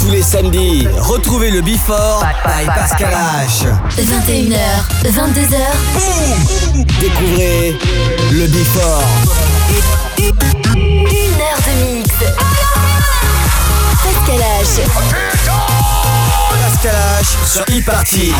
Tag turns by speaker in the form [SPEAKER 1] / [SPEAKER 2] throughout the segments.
[SPEAKER 1] Tous les samedis, retrouvez le Before by Pascal H.
[SPEAKER 2] 21h, 22h.
[SPEAKER 1] Boum Découvrez le Before.
[SPEAKER 2] Une heure de mix. Pascal H.
[SPEAKER 1] Pascal H sur e-party.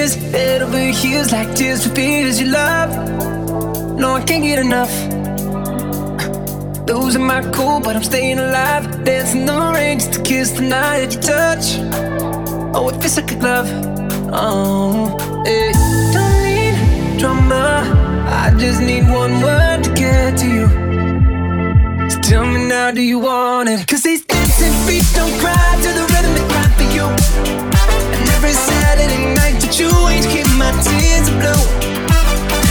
[SPEAKER 3] Chandeliers, head over heels like tears for fears you love. No, I can't get enough. Losing my cool, but I'm staying alive. Dancing in the rain just to kiss the night you touch. Oh, it feels like a glove. Oh, it don't need drama. I just need one word to get to you. So tell me now, do you want it? Cause these dancing feet don't cry to the rhythm they cry for you. And every Saturday night that you ain't keep my tears.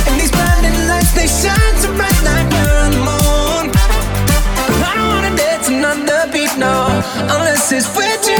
[SPEAKER 3] And these blinding lights, they shine so bright like we're on the moon. But I don't wanna dance another beat, no, unless it's with you.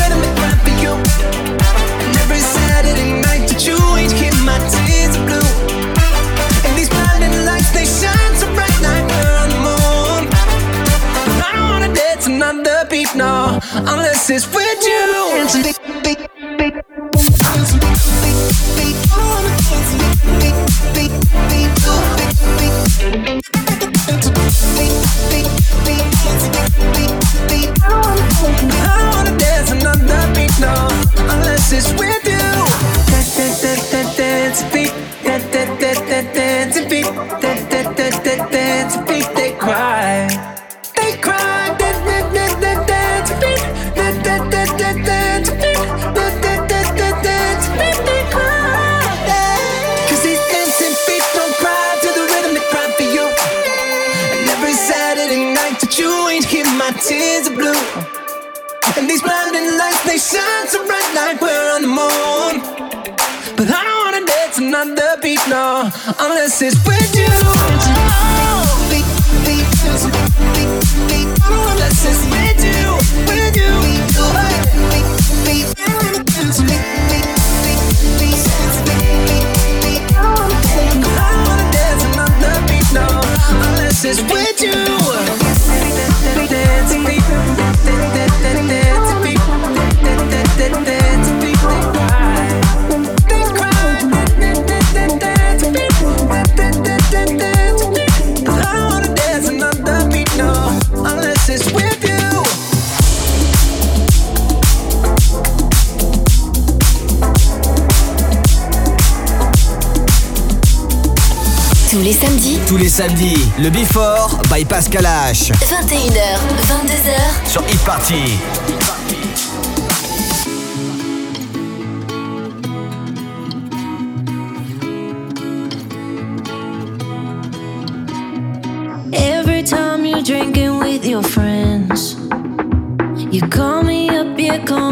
[SPEAKER 3] unless it's with you. I beat, beat, beat. I wanna dance another beat, no, unless it's with But I don't wanna dance another beat, no, unless it's with you.
[SPEAKER 2] Samedis,
[SPEAKER 1] le Before by Pascal H.
[SPEAKER 2] 21h, 22h.
[SPEAKER 1] Sur e-party.
[SPEAKER 4] Every time you're drinking with your friends, you call me up, yeah, call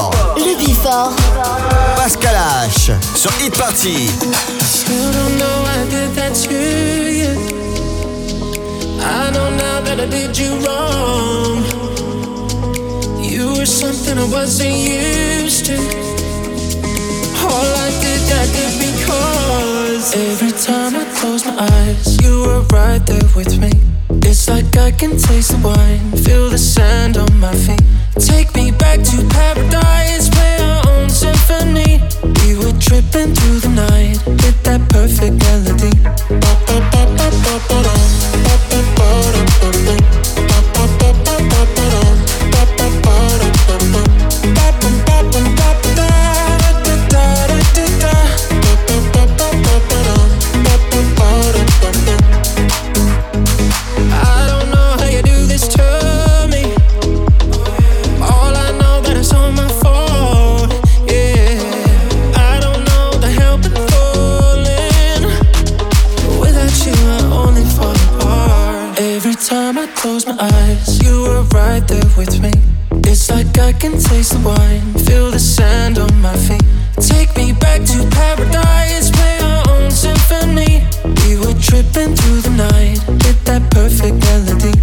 [SPEAKER 5] Before.
[SPEAKER 1] Le
[SPEAKER 2] Before.
[SPEAKER 1] Pascal H. Sur Hit Party.
[SPEAKER 6] You don't know I did that to you. I know now that I did you wrong. You were something I wasn't used to. All I did, I did because every time I close my eyes, you were right there with me. It's like I can taste the wine, feel the sand on my feet. Take me back to paradise, play our own symphony. We were tripping through the night, hit that perfect melody. With me. It's like I can taste the wine, feel the sand on my feet. Take me back to paradise, play our own symphony. We were tripping through the night, hit that perfect melody.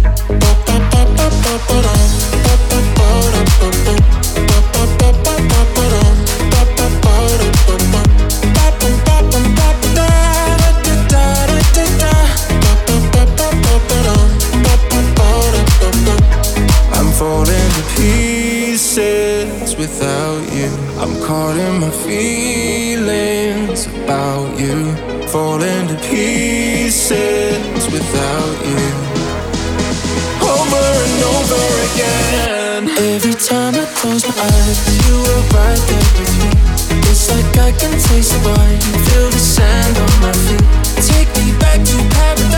[SPEAKER 6] Feelings about you. Falling to pieces without you. Over and over again. Every time I close my eyes, you were right there with me. It's like I can taste the wine, feel the sand on my feet. Take me back to paradise,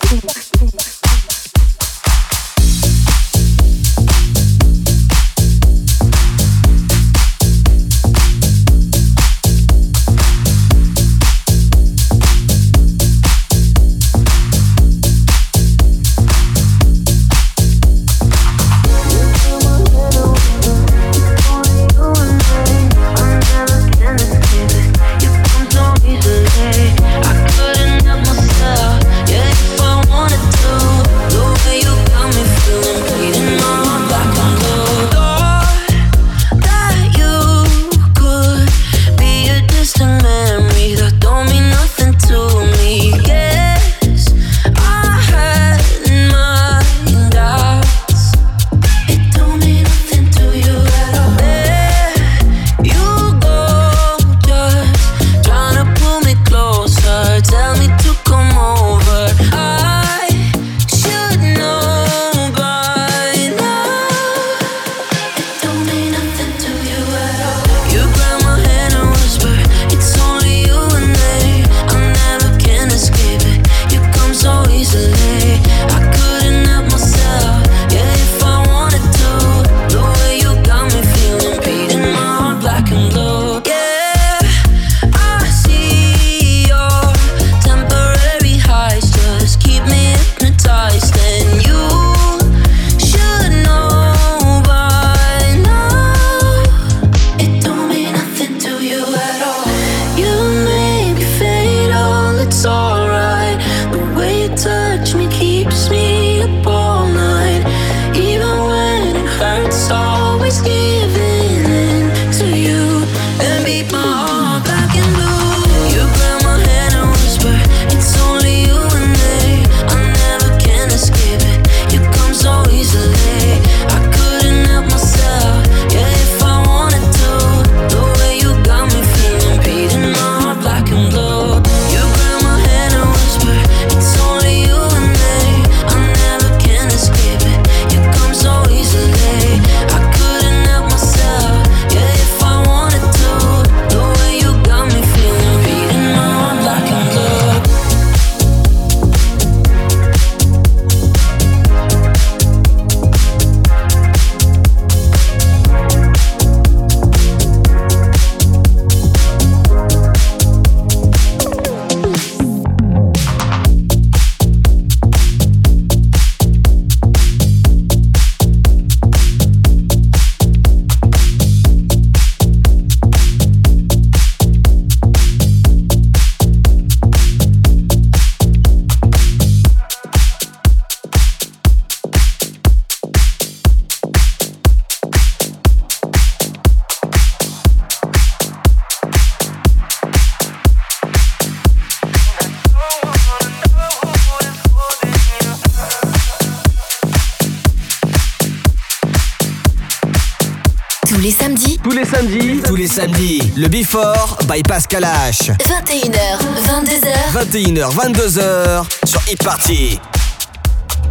[SPEAKER 1] Samedi, le Before by Pascal H.
[SPEAKER 4] 21h, 22h.
[SPEAKER 1] 21h, 22h sur Hit Party.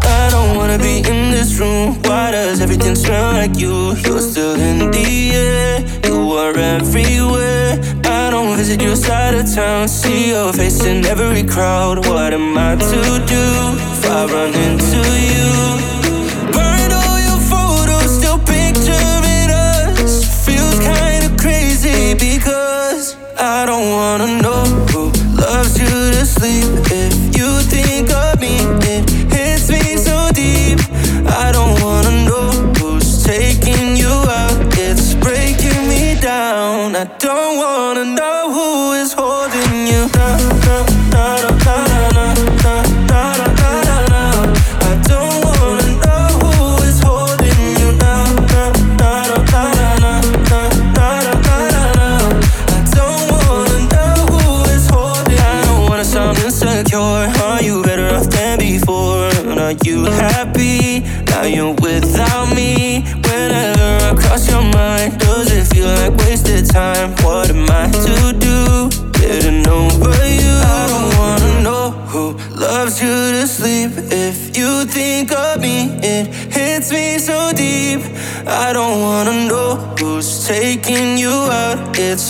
[SPEAKER 7] I don't wanna be in this room. Why does everything smell like you? You're still in the air. You are everywhere. I don't visit your side of town. See your face in every crowd. What am I to do if I run into you? Taking you out. It's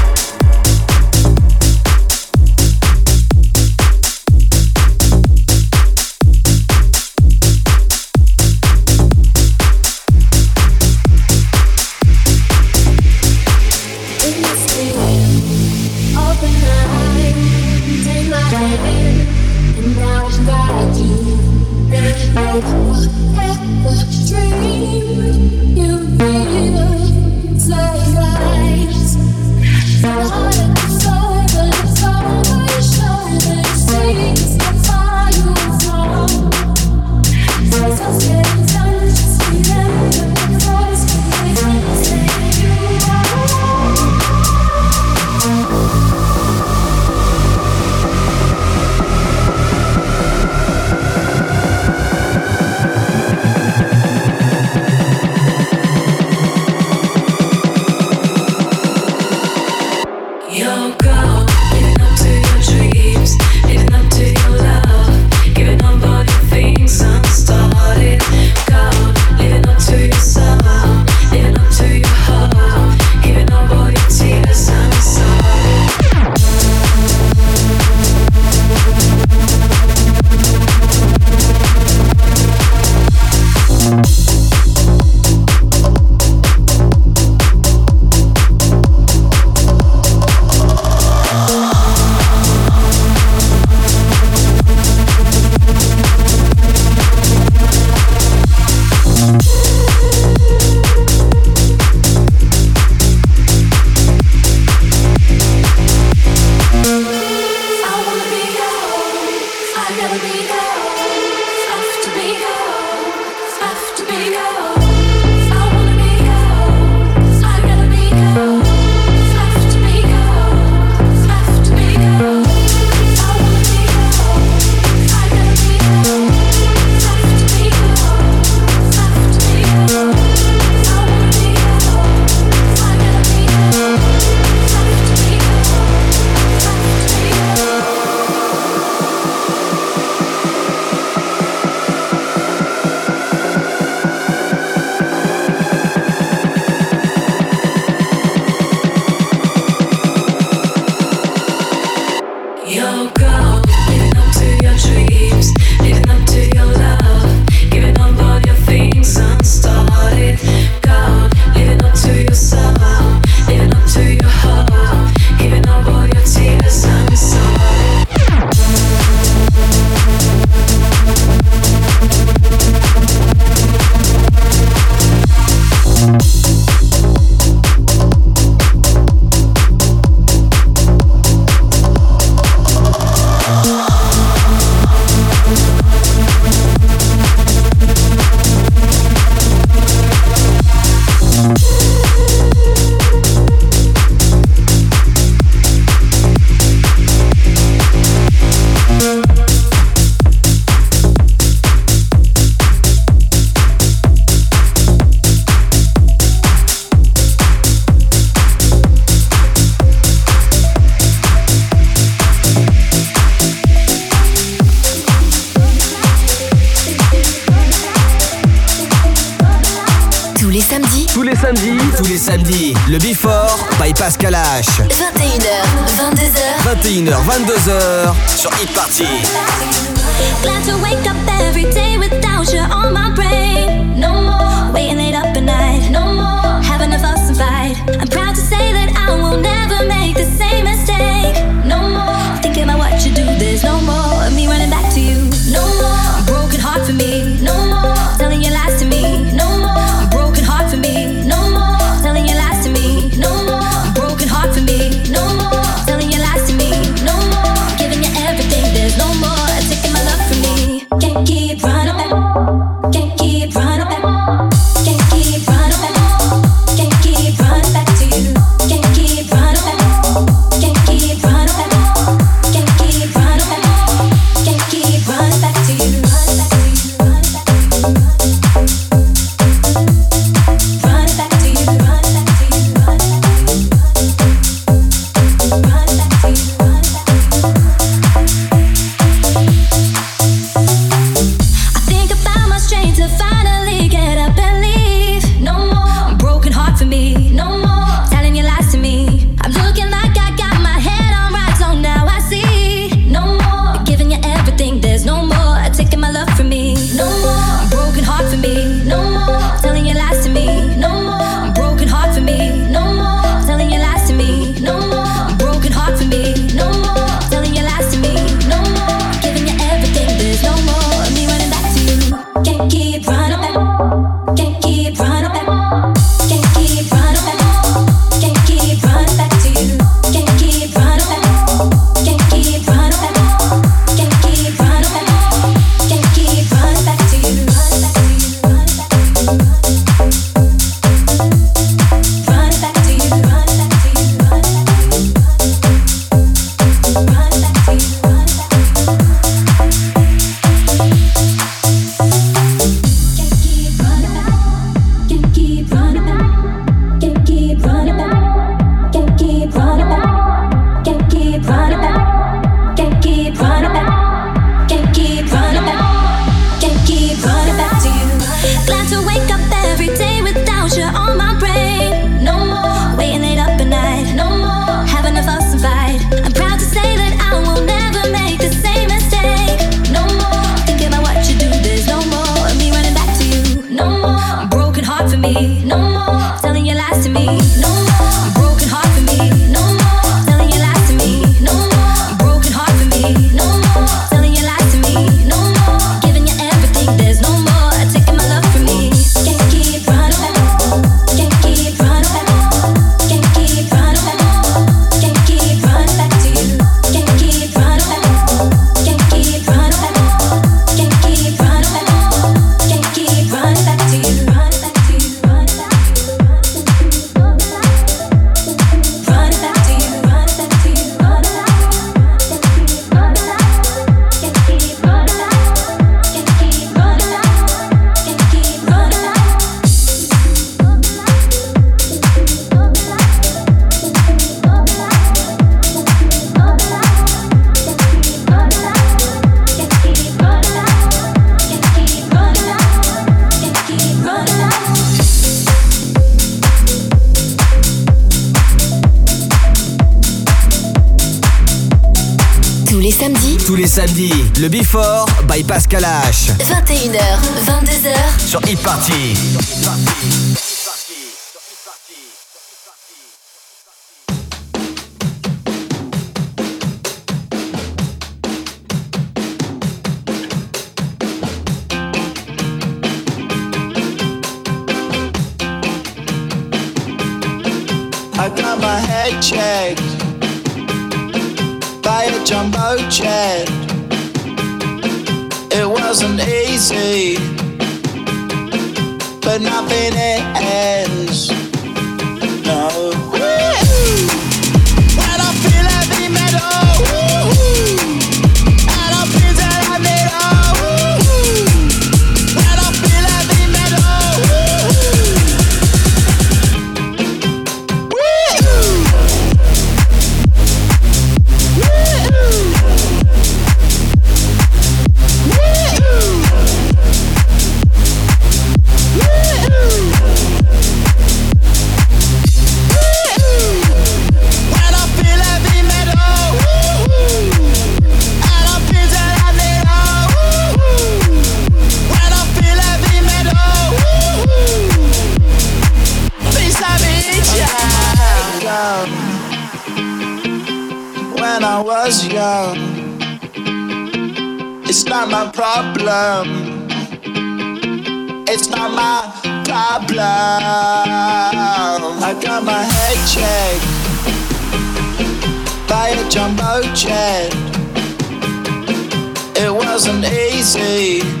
[SPEAKER 4] les samedis.
[SPEAKER 1] Tous les samedis. Tous les samedis. Le Before by Pascal H.
[SPEAKER 4] 21h, 22h.
[SPEAKER 1] 21h, 22h sur Hit Party.
[SPEAKER 8] Glad to wake up every day without you on my brain. No more. Waiting late up at night. No more. Having a fuss and fight. I'm proud to say that I will never make the same mistake.
[SPEAKER 4] les samedis.
[SPEAKER 1] Tous les samedis, le Before by Pascal H.
[SPEAKER 4] 21h, 22h.
[SPEAKER 1] Sur Hit Party.
[SPEAKER 9] Sur I got my head checked. jumbo jet. It wasn't easy, but nothing ends. problem. It's not my problem. I got my head checked by a jumbo jet. It wasn't easy.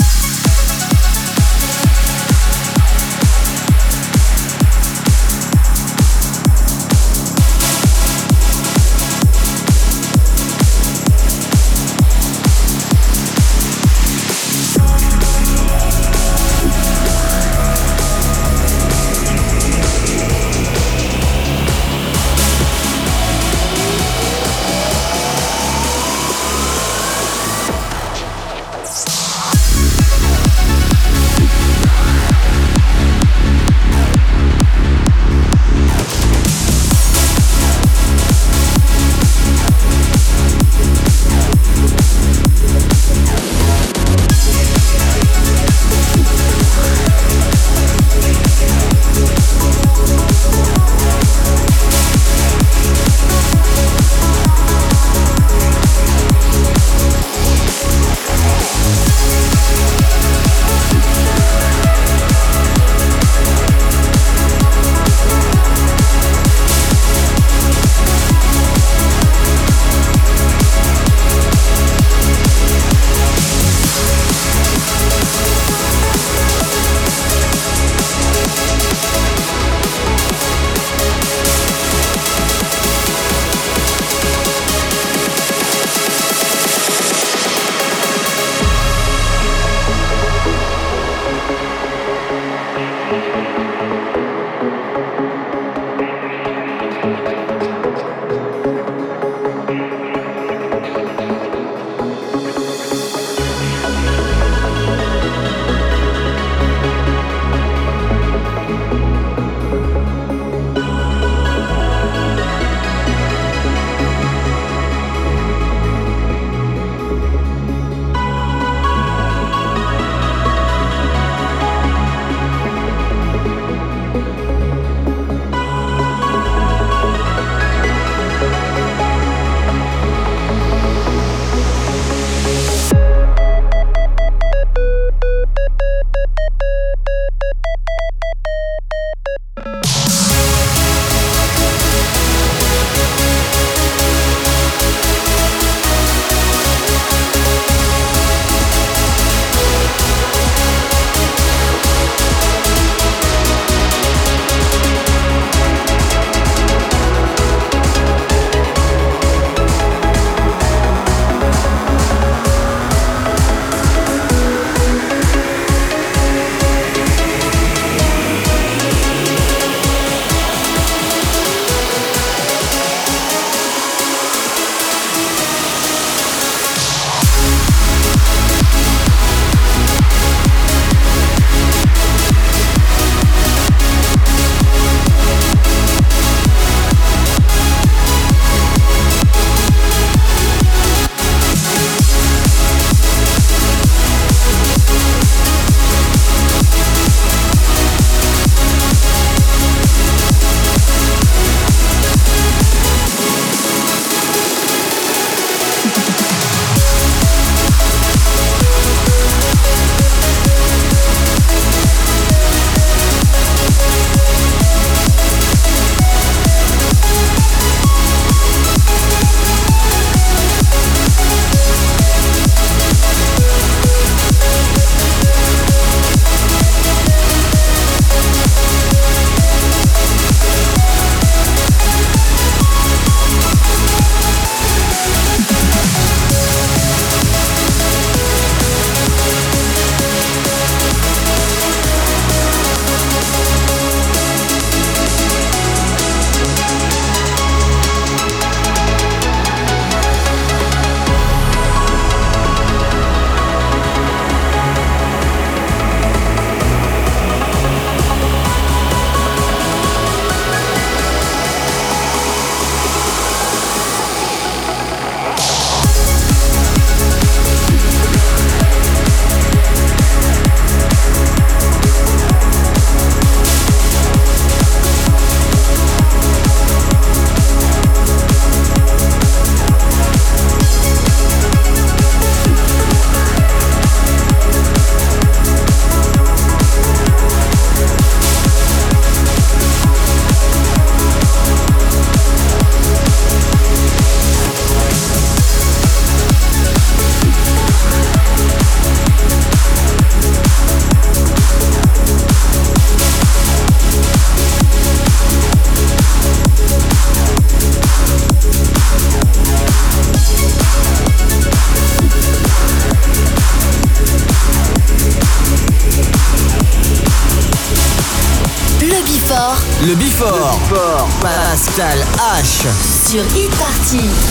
[SPEAKER 2] sur e-party.